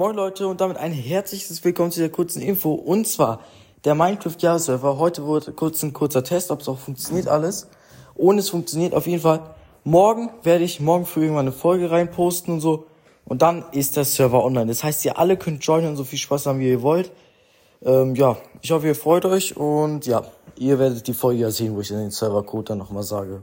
Moin Leute und damit ein herzliches Willkommen zu dieser kurzen Info. Und zwar der Minecraft-Jahr-Server. Heute wurde kurz ein kurzer Test, ob es auch funktioniert alles. Und es funktioniert auf jeden Fall. Morgen werde ich morgen früh irgendwann eine Folge reinposten und so. Und dann ist der Server online. Das heißt, ihr alle könnt joinen und so viel Spaß haben, wie ihr wollt. Ähm, ja, ich hoffe, ihr freut euch und ja, ihr werdet die Folge ja sehen, wo ich den Servercode dann nochmal sage.